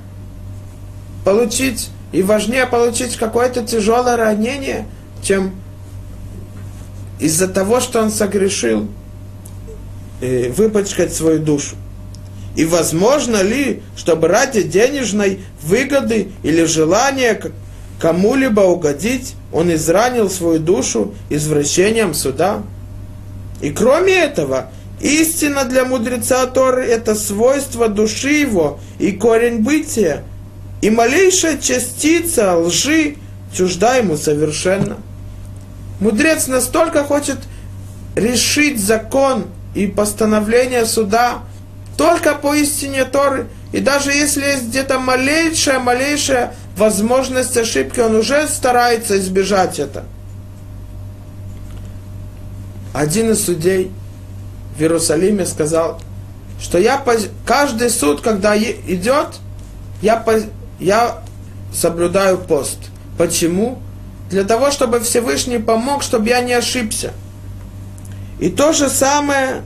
получить и важнее получить какое-то тяжелое ранение, чем из-за того, что он согрешил, э, выпачкать свою душу. И возможно ли, чтобы ради денежной выгоды или желания кому-либо угодить, он изранил свою душу извращением суда? И кроме этого, истина для мудреца Торы – это свойство души его и корень бытия, и малейшая частица лжи чужда ему совершенно. Мудрец настолько хочет решить закон и постановление суда только по истине Торы, и даже если есть где-то малейшая, малейшая возможность ошибки, он уже старается избежать это. Один из судей в Иерусалиме сказал, что я каждый суд, когда идет, я, я соблюдаю пост. Почему? Для того, чтобы Всевышний помог, чтобы я не ошибся. И то же самое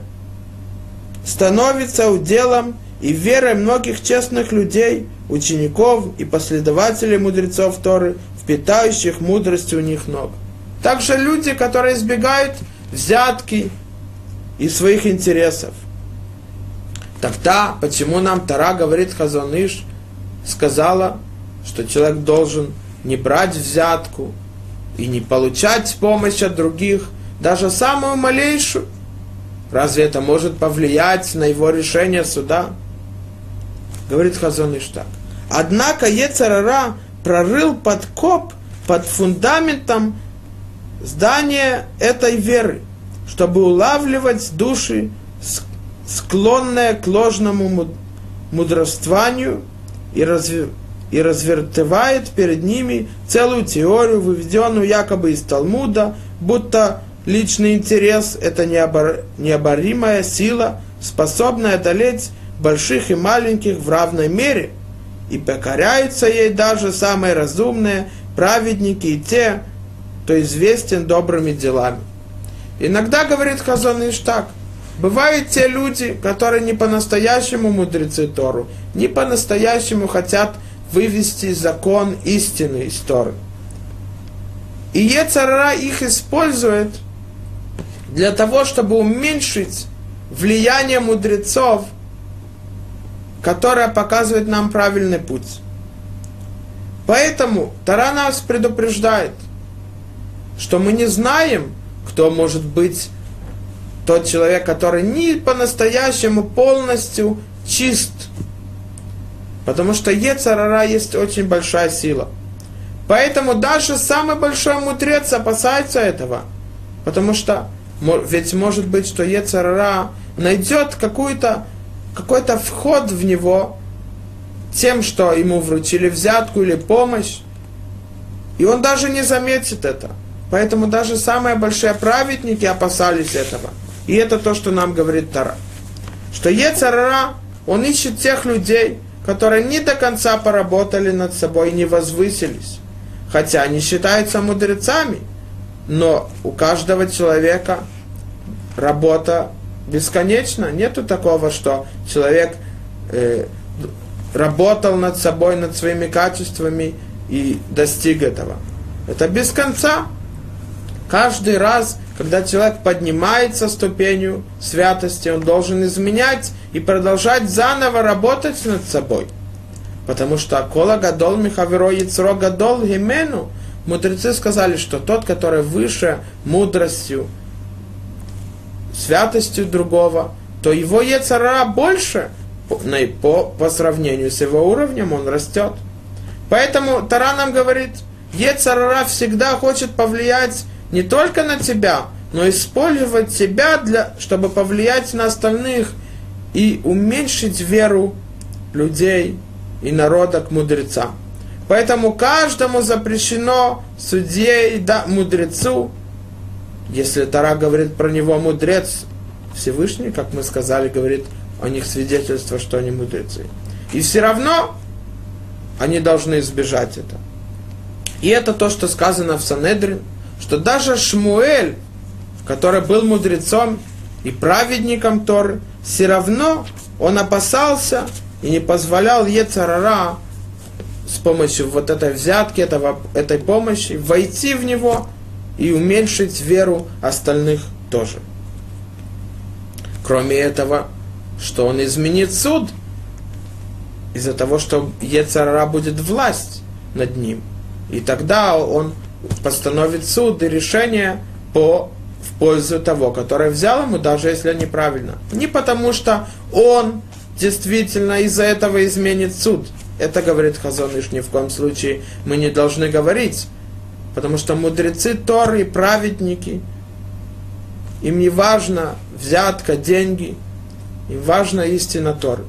становится уделом и верой многих честных людей, учеников и последователей мудрецов Торы, впитающих мудрость у них ног. Также люди, которые избегают взятки и своих интересов. Тогда почему нам Тара говорит Хазаныш, сказала, что человек должен не брать взятку и не получать помощь от других, даже самую малейшую? Разве это может повлиять на его решение суда? говорит Хазон Иштак. Однако Ецарара прорыл подкоп под фундаментом здания этой веры, чтобы улавливать души, склонные к ложному мудрствованию и, разве, и развертывает перед ними целую теорию, выведенную якобы из Талмуда, будто личный интерес – это необор, необоримая сила, способная одолеть больших и маленьких в равной мере, и покоряются ей даже самые разумные праведники и те, кто известен добрыми делами. Иногда, говорит Хазон Иштак, бывают те люди, которые не по-настоящему мудрецы Тору, не по-настоящему хотят вывести закон истины из Торы. И Ецарара их использует для того, чтобы уменьшить влияние мудрецов – которая показывает нам правильный путь. Поэтому Тара нас предупреждает, что мы не знаем, кто может быть тот человек, который не по-настоящему полностью чист. Потому что Ецарара есть очень большая сила. Поэтому даже самый большой мудрец опасается этого. Потому что ведь может быть, что Ецарара найдет какую-то какой-то вход в него тем, что ему вручили взятку или помощь, и он даже не заметит это. Поэтому даже самые большие праведники опасались этого. И это то, что нам говорит Тара. Что Ецарара, он ищет тех людей, которые не до конца поработали над собой и не возвысились. Хотя они считаются мудрецами, но у каждого человека работа бесконечно. Нету такого, что человек э, работал над собой, над своими качествами и достиг этого. Это без конца. Каждый раз, когда человек поднимается ступенью святости, он должен изменять и продолжать заново работать над собой. Потому что Кола Гадол Михаверо Яцро Гадол Гимену, мудрецы сказали, что тот, который выше мудростью, святостью другого, то его Ецара больше по, по сравнению с его уровнем он растет. Поэтому Тара нам говорит, Ецарара всегда хочет повлиять не только на тебя, но использовать тебя, для, чтобы повлиять на остальных и уменьшить веру людей и народа к мудрецам. Поэтому каждому запрещено судье и да, мудрецу, если Тара говорит про него мудрец, Всевышний, как мы сказали, говорит о них свидетельство, что они мудрецы. И все равно они должны избежать это. И это то, что сказано в Санедрин, что даже Шмуэль, который был мудрецом и праведником Торы, все равно он опасался и не позволял Ецарара с помощью вот этой взятки, этого, этой помощи войти в него и уменьшить веру остальных тоже. Кроме этого, что он изменит суд из-за того, что Ецарара будет власть над ним. И тогда он постановит суд и решение по, в пользу того, который взял ему, даже если неправильно. Не потому, что он действительно из-за этого изменит суд. Это говорит Хазоныш, ни в коем случае мы не должны говорить. Потому что мудрецы Торы и праведники, им не важно взятка, деньги, им важна истина Торы.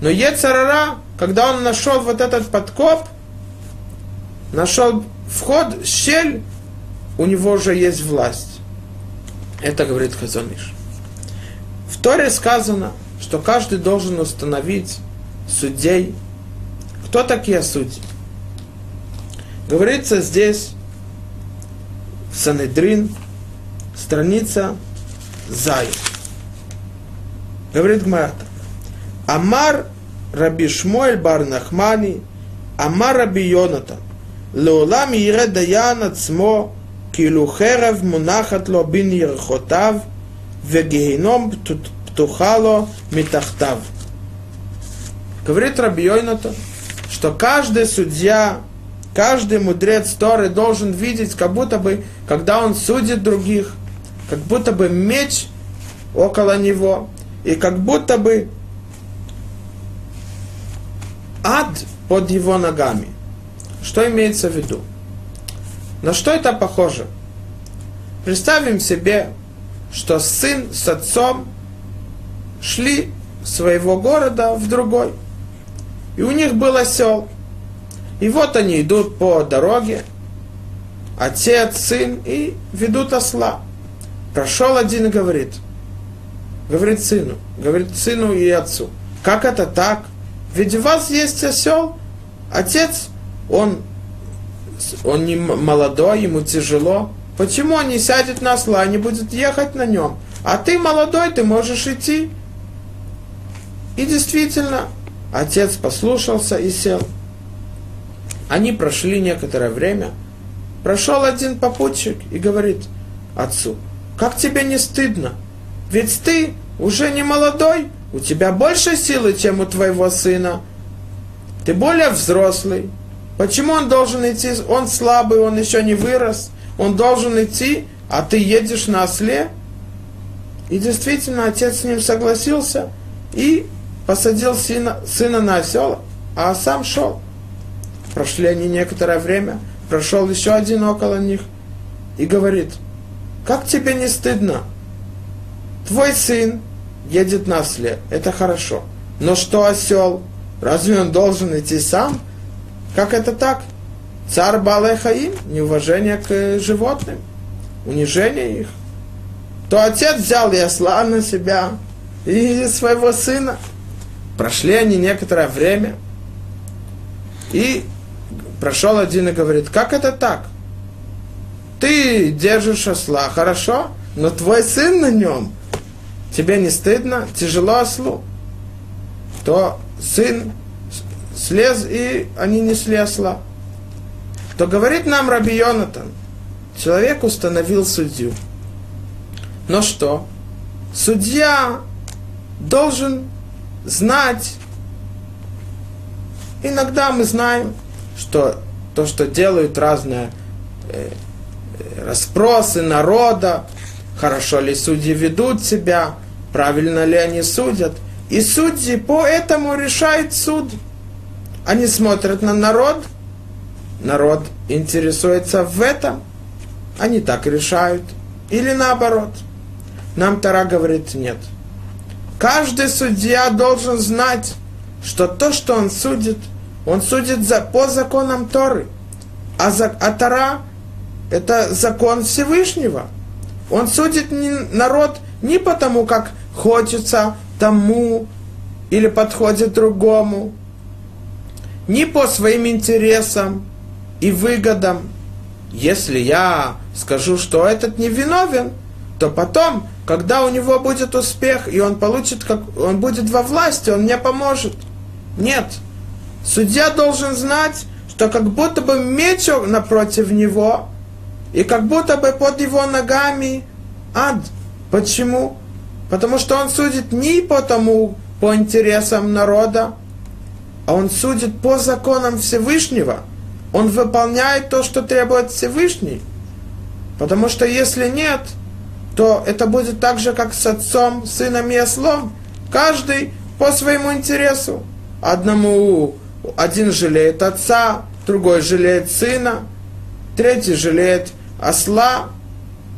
Но Ецарара, когда он нашел вот этот подкоп, нашел вход, щель, у него уже есть власть. Это говорит Хазоныш. В Торе сказано, что каждый должен установить судей. Кто такие судьи? Говорится здесь Санедрин, страница Зай. Говорит Гмара Амар Раби Шмуэль Бар Нахмани, Амар Раби Йонатан, לעולם יראה דיין עצמו כאילו חרב מונחת לו בין ירחותיו וגיהינום פתוחה לו מתחתיו. Говорит Раби Йонатан, что каждый судья, каждый мудрец Торы должен видеть, как будто бы, когда он судит других, как будто бы меч около него, и как будто бы ад под его ногами. что имеется в виду? На что это похоже? Представим себе, что сын с отцом шли своего города в другой. И у них был осел. И вот они идут по дороге, отец, сын, и ведут осла. Прошел один и говорит, говорит сыну, говорит сыну и отцу, как это так? Ведь у вас есть осел, отец он, он не молодой, ему тяжело. Почему он не сядет на осла, не будет ехать на нем? А ты молодой, ты можешь идти. И действительно, отец послушался и сел. Они прошли некоторое время. Прошел один попутчик и говорит отцу, как тебе не стыдно? Ведь ты уже не молодой, у тебя больше силы, чем у твоего сына. Ты более взрослый, Почему он должен идти? Он слабый, он еще не вырос. Он должен идти, а ты едешь на осле. И действительно, отец с ним согласился и посадил сына, сына на осел, а сам шел. Прошли они некоторое время, прошел еще один около них и говорит, как тебе не стыдно? Твой сын едет на осле, это хорошо. Но что осел? Разве он должен идти сам? Как это так? Царь Балехаим, неуважение к животным, унижение их. То отец взял ясла на себя и своего сына. Прошли они некоторое время, и прошел один и говорит, как это так? Ты держишь осла, хорошо, но твой сын на нем, тебе не стыдно, тяжело ослу. То сын слез, и они несли осла. То говорит нам Раби Йонатан, человек установил судью. Но что? Судья должен знать Иногда мы знаем, что то, что делают разные э, э, расспросы народа, хорошо ли судьи ведут себя, правильно ли они судят. И судьи по этому решают суд. Они смотрят на народ, народ интересуется в этом, они так решают. Или наоборот. Нам Тара говорит нет. Каждый судья должен знать, что то, что он судит, он судит за, по законам Торы. А, за, а Тора – это закон Всевышнего. Он судит не, народ не потому, как хочется тому или подходит другому, не по своим интересам и выгодам. Если я скажу, что этот не виновен, то потом, когда у него будет успех, и он получит, как, он будет во власти, он мне поможет. Нет. Судья должен знать, что как будто бы меч напротив него, и как будто бы под его ногами ад. Почему? Потому что он судит не по тому, по интересам народа, а он судит по законам Всевышнего. Он выполняет то, что требует Всевышний. Потому что если нет, то это будет так же, как с отцом, сыном и ослом. Каждый по своему интересу. Одному один жалеет отца, другой жалеет сына, третий жалеет осла,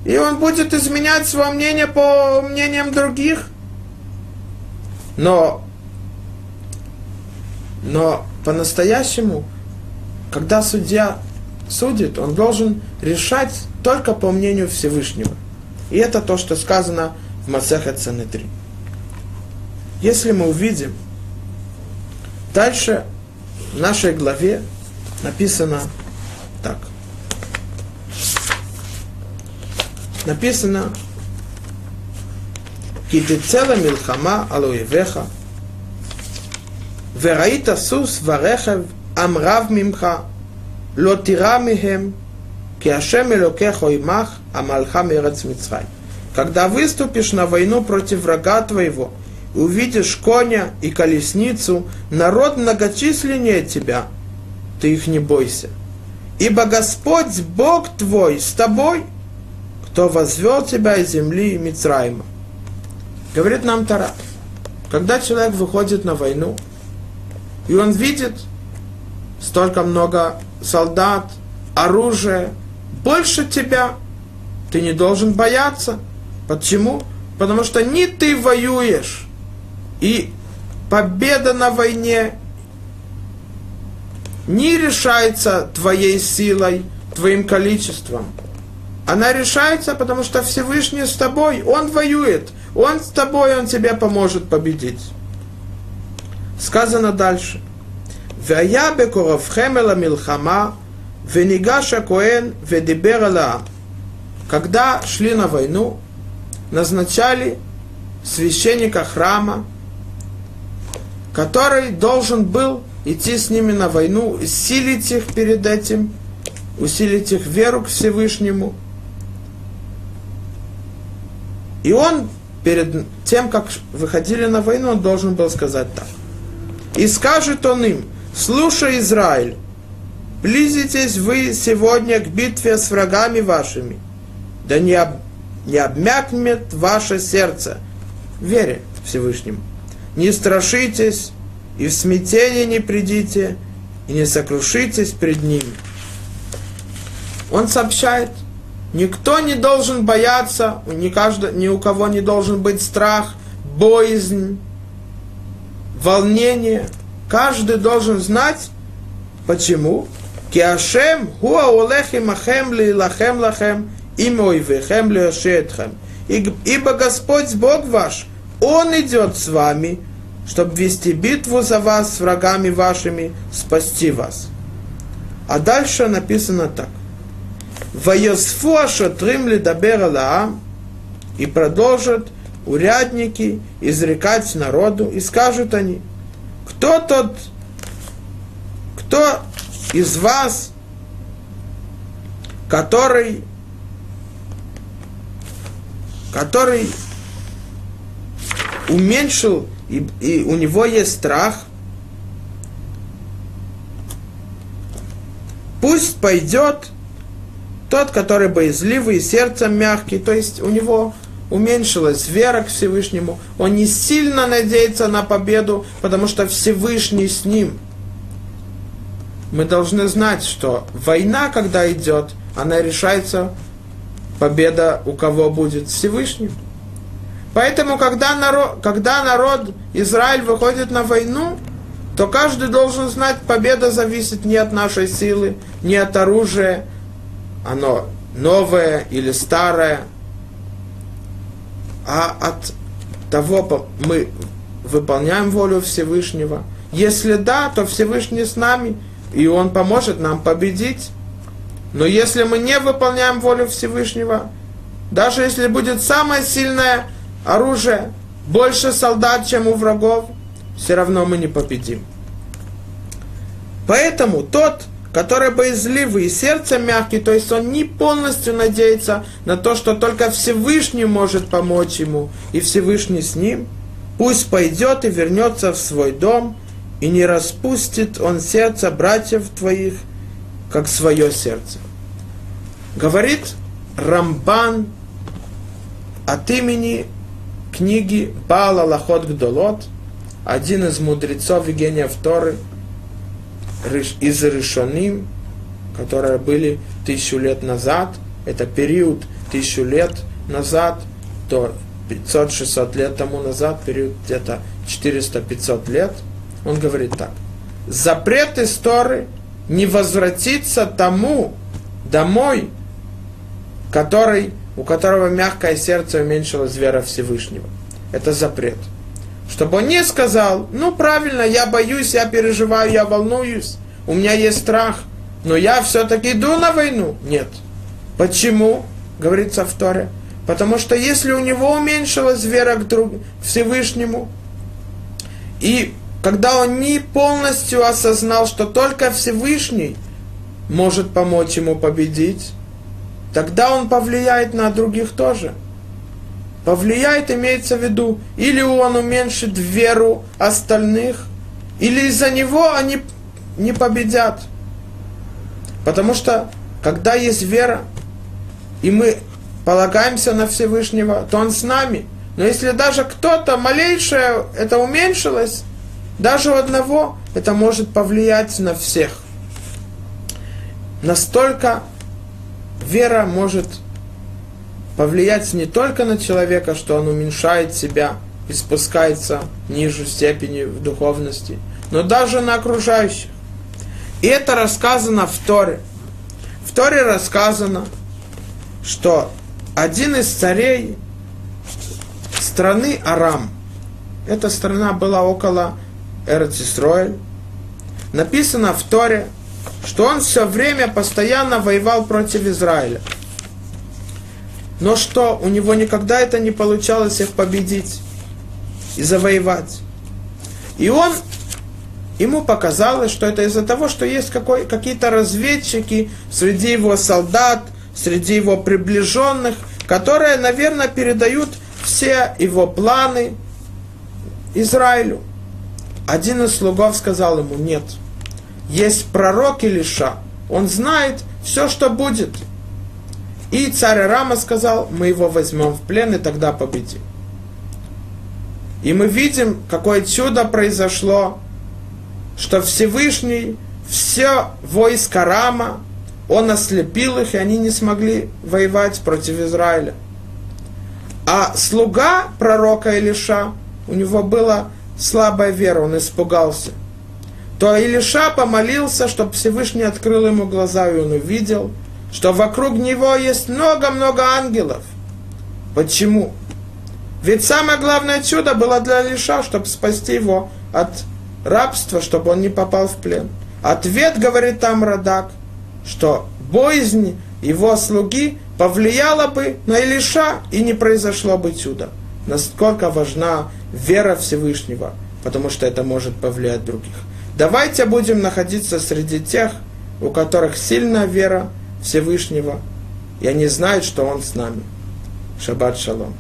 и он будет изменять свое мнение по мнениям других. Но, но по-настоящему, когда судья судит, он должен решать только по мнению Всевышнего. И это то, что сказано в Масеха Цены Если мы увидим, дальше в нашей главе написано так. Написано Кидицела Милхама Алуевеха וראית סוס ורכב אמרב ממך, לא תירא מהם, כי имах амалха мерец Мицрай. Когда выступишь на войну против врага твоего, и увидишь коня и колесницу, народ многочисленнее тебя, ты их не бойся. Ибо Господь, Бог твой, с тобой, кто возвел тебя из земли Мицраима. Говорит нам Тара, когда человек выходит на войну, и он видит столько много солдат, оружия, больше тебя, ты не должен бояться. Почему? Потому что не ты воюешь, и победа на войне не решается твоей силой, твоим количеством. Она решается, потому что Всевышний с тобой, Он воюет, Он с тобой, Он тебе поможет победить. Сказано дальше. Вая бекоровхемела милхама, венигаша коэн ведиберала. Когда шли на войну, назначали священника храма, который должен был идти с ними на войну, усилить их перед этим, усилить их веру к Всевышнему. И он перед тем, как выходили на войну, он должен был сказать так. И скажет он им, слушай, Израиль, близитесь вы сегодня к битве с врагами вашими, да не, об, не обмякнет ваше сердце вере Всевышнему. Не страшитесь, и в смятение не придите, и не сокрушитесь пред ними. Он сообщает, никто не должен бояться, ни, каждый, ни у кого не должен быть страх, боязнь, волнение. Каждый должен знать, почему. Киашем хуа олехим ахем ли лахем лахем имой вехем ли Ибо Господь Бог ваш, Он идет с вами, чтобы вести битву за вас с врагами вашими, спасти вас. А дальше написано так. Ваясфу ашатрим лидабер алаам, и продолжат урядники изрекать народу, и скажут они, кто тот, кто из вас, который, который уменьшил и, и у него есть страх, Пусть пойдет тот, который боязливый, сердцем мягкий, то есть у него уменьшилась вера к Всевышнему, он не сильно надеется на победу, потому что Всевышний с ним. Мы должны знать, что война, когда идет, она решается, победа у кого будет Всевышним. Поэтому, когда народ, когда народ Израиль выходит на войну, то каждый должен знать, победа зависит не от нашей силы, не от оружия, оно новое или старое, а от того, мы выполняем волю Всевышнего. Если да, то Всевышний с нами, и Он поможет нам победить. Но если мы не выполняем волю Всевышнего, даже если будет самое сильное оружие, больше солдат, чем у врагов, все равно мы не победим. Поэтому тот, который боязливый и сердцем мягкий, то есть он не полностью надеется на то, что только Всевышний может помочь ему, и Всевышний с ним, пусть пойдет и вернется в свой дом, и не распустит он сердце братьев твоих, как свое сердце. Говорит Рамбан от имени книги Баала Лахот Гдолот, один из мудрецов и гениев Торы – из Решоним, которые были тысячу лет назад, это период тысячу лет назад, то 500-600 лет тому назад, период где-то 400-500 лет, он говорит так. Запрет истории не возвратиться тому домой, который, у которого мягкое сердце уменьшилось вера Всевышнего. Это запрет. Чтобы он не сказал, ну правильно, я боюсь, я переживаю, я волнуюсь, у меня есть страх, но я все-таки иду на войну. Нет. Почему? Говорится в Торе. Потому что если у него уменьшилась вера к друг, Всевышнему, и когда он не полностью осознал, что только Всевышний может помочь ему победить, тогда он повлияет на других тоже – повлияет, имеется в виду, или он уменьшит веру остальных, или из-за него они не победят. Потому что, когда есть вера, и мы полагаемся на Всевышнего, то Он с нами. Но если даже кто-то малейшее это уменьшилось, даже у одного, это может повлиять на всех. Настолько вера может повлиять не только на человека, что он уменьшает себя и спускается ниже степени в духовности, но даже на окружающих. И это рассказано в Торе. В Торе рассказано, что один из царей страны Арам, эта страна была около Эрцисроэль, написано в Торе, что он все время постоянно воевал против Израиля – но что, у него никогда это не получалось их победить и завоевать. И он, ему показалось, что это из-за того, что есть какой, какие-то разведчики среди его солдат, среди его приближенных, которые, наверное, передают все его планы Израилю. Один из слугов сказал ему, нет, есть пророк Илиша, он знает все, что будет – и царь Рама сказал, мы его возьмем в плен и тогда победим. И мы видим, какое чудо произошло, что Всевышний все войско Рама, он ослепил их, и они не смогли воевать против Израиля. А слуга пророка Илиша, у него была слабая вера, он испугался. То Илиша помолился, чтобы Всевышний открыл ему глаза, и он увидел – что вокруг него есть много-много ангелов. Почему? Ведь самое главное чудо было для Лиша, чтобы спасти его от рабства, чтобы он не попал в плен. Ответ, говорит там Радак, что боязнь его слуги повлияла бы на Илиша, и не произошло бы чудо. Насколько важна вера Всевышнего, потому что это может повлиять других. Давайте будем находиться среди тех, у которых сильная вера, Всевышнего, и они знают, что Он с нами. Шаббат шалом.